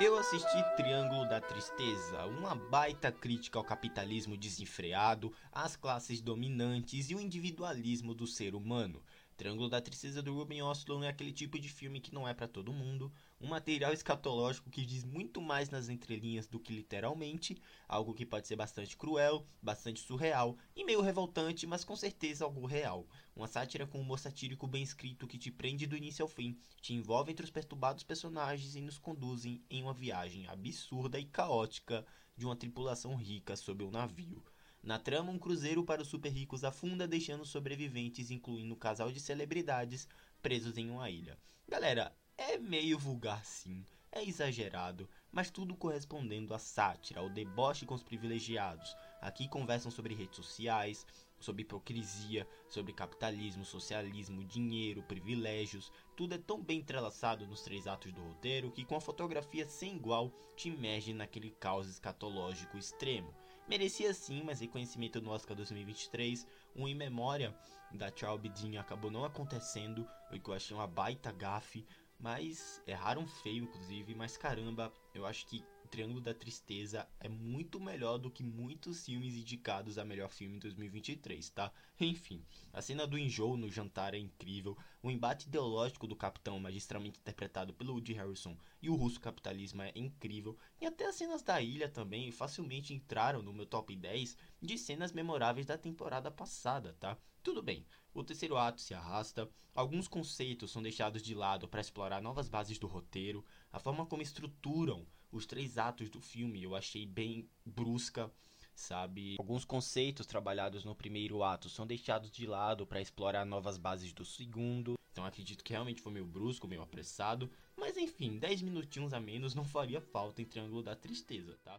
Eu assisti Triângulo da Tristeza, uma baita crítica ao capitalismo desenfreado, às classes dominantes e o individualismo do ser humano. Triângulo da Tristeza do Ruben Ostlund é aquele tipo de filme que não é para todo mundo, um material escatológico que diz muito mais nas entrelinhas do que literalmente, algo que pode ser bastante cruel, bastante surreal e meio revoltante, mas com certeza algo real. Uma sátira com humor satírico bem escrito que te prende do início ao fim, te envolve entre os perturbados personagens e nos conduzem em uma viagem absurda e caótica de uma tripulação rica sob um navio. Na trama, um cruzeiro para os super ricos afunda, deixando sobreviventes, incluindo um casal de celebridades, presos em uma ilha. Galera, é meio vulgar sim, é exagerado, mas tudo correspondendo à sátira, ao deboche com os privilegiados. Aqui conversam sobre redes sociais, sobre hipocrisia, sobre capitalismo, socialismo, dinheiro, privilégios. Tudo é tão bem entrelaçado nos três atos do roteiro que, com a fotografia sem igual, te imerge naquele caos escatológico extremo. Merecia sim, mas reconhecimento no Oscar 2023, um em memória da Charles acabou não acontecendo, o que eu achei uma baita gafe, mas erraram feio inclusive, mas caramba, eu acho que Triângulo da Tristeza é muito melhor do que muitos filmes indicados a melhor filme em 2023, tá? Enfim, a cena do enjoo no jantar é incrível, o embate ideológico do capitão, magistralmente interpretado pelo Woody Harrison, e o russo capitalismo é incrível, e até as cenas da ilha também facilmente entraram no meu top 10 de cenas memoráveis da temporada passada, tá? Tudo bem, o terceiro ato se arrasta, alguns conceitos são deixados de lado para explorar novas bases do roteiro, a forma como estruturam os três atos do filme eu achei bem brusca, sabe? Alguns conceitos trabalhados no primeiro ato são deixados de lado para explorar novas bases do segundo. Então acredito que realmente foi meio brusco, meio apressado. Mas enfim, 10 minutinhos a menos não faria falta em Triângulo da Tristeza, tá?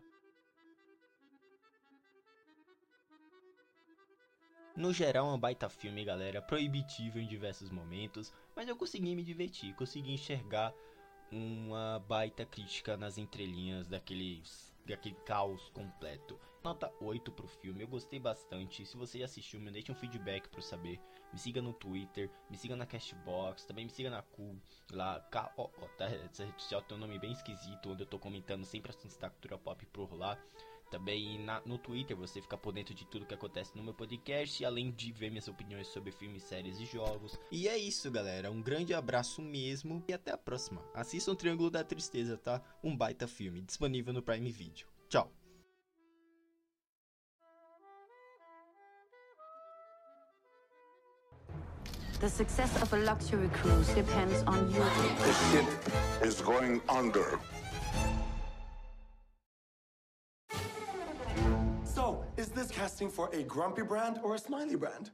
No geral, é um baita filme, galera, proibitivo em diversos momentos, mas eu consegui me divertir, consegui enxergar uma baita crítica nas entrelinhas daquele, daquele caos completo. Nota 8 pro filme, eu gostei bastante. Se você já assistiu, me deixe um feedback para saber. Me siga no Twitter, me siga na Cashbox, também me siga na Cool, lá, K -O -O, tá? Essa rede social tem um nome bem esquisito, onde eu tô comentando sempre assuntos da cultura pop por lá. Também na, no Twitter você fica por dentro de tudo que acontece no meu podcast, além de ver minhas opiniões sobre filmes, séries e jogos. E é isso, galera. Um grande abraço mesmo e até a próxima. Assistam Triângulo da Tristeza, tá? Um baita filme, disponível no Prime Video. Tchau! The success of a luxury cruise depends on you. The ship is going under. Casting for a grumpy brand or a smiley brand?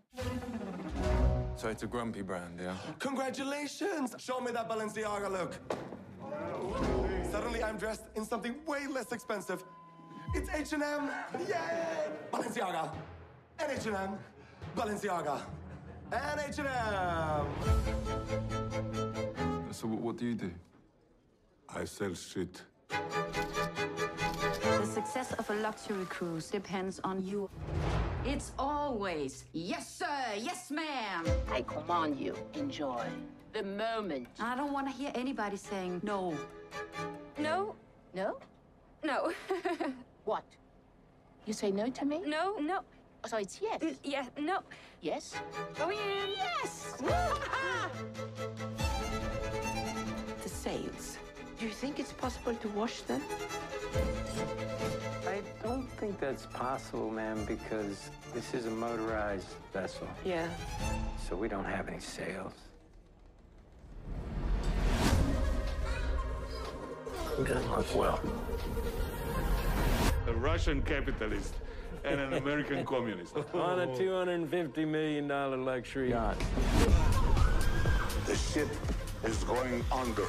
So it's a grumpy brand, yeah? Congratulations! Show me that Balenciaga look. Suddenly I'm dressed in something way less expensive. It's H&M! Yay! Balenciaga! And H&M! Balenciaga! And H&M! So what do you do? I sell shit. The success of a luxury cruise depends on you. It's always, yes, sir, yes, ma'am. I command you, enjoy the moment. I don't want to hear anybody saying no. No? No? No. what? You say no to me? No, no. So it's yes? N yeah, no. Yes? Go in. Yes! the sails. Do you think it's possible to wash them? I don't think that's possible, ma'am, because this is a motorized vessel. Yeah. So we don't have any sails. Doesn't look well. A Russian capitalist and an American communist. On a $250 million luxury yacht. The ship is going under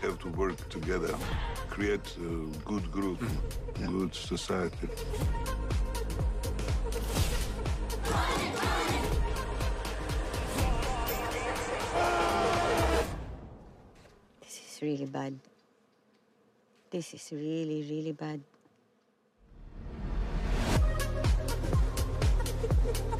have to work together, create a good group, hmm. good society. This is really bad. This is really, really bad.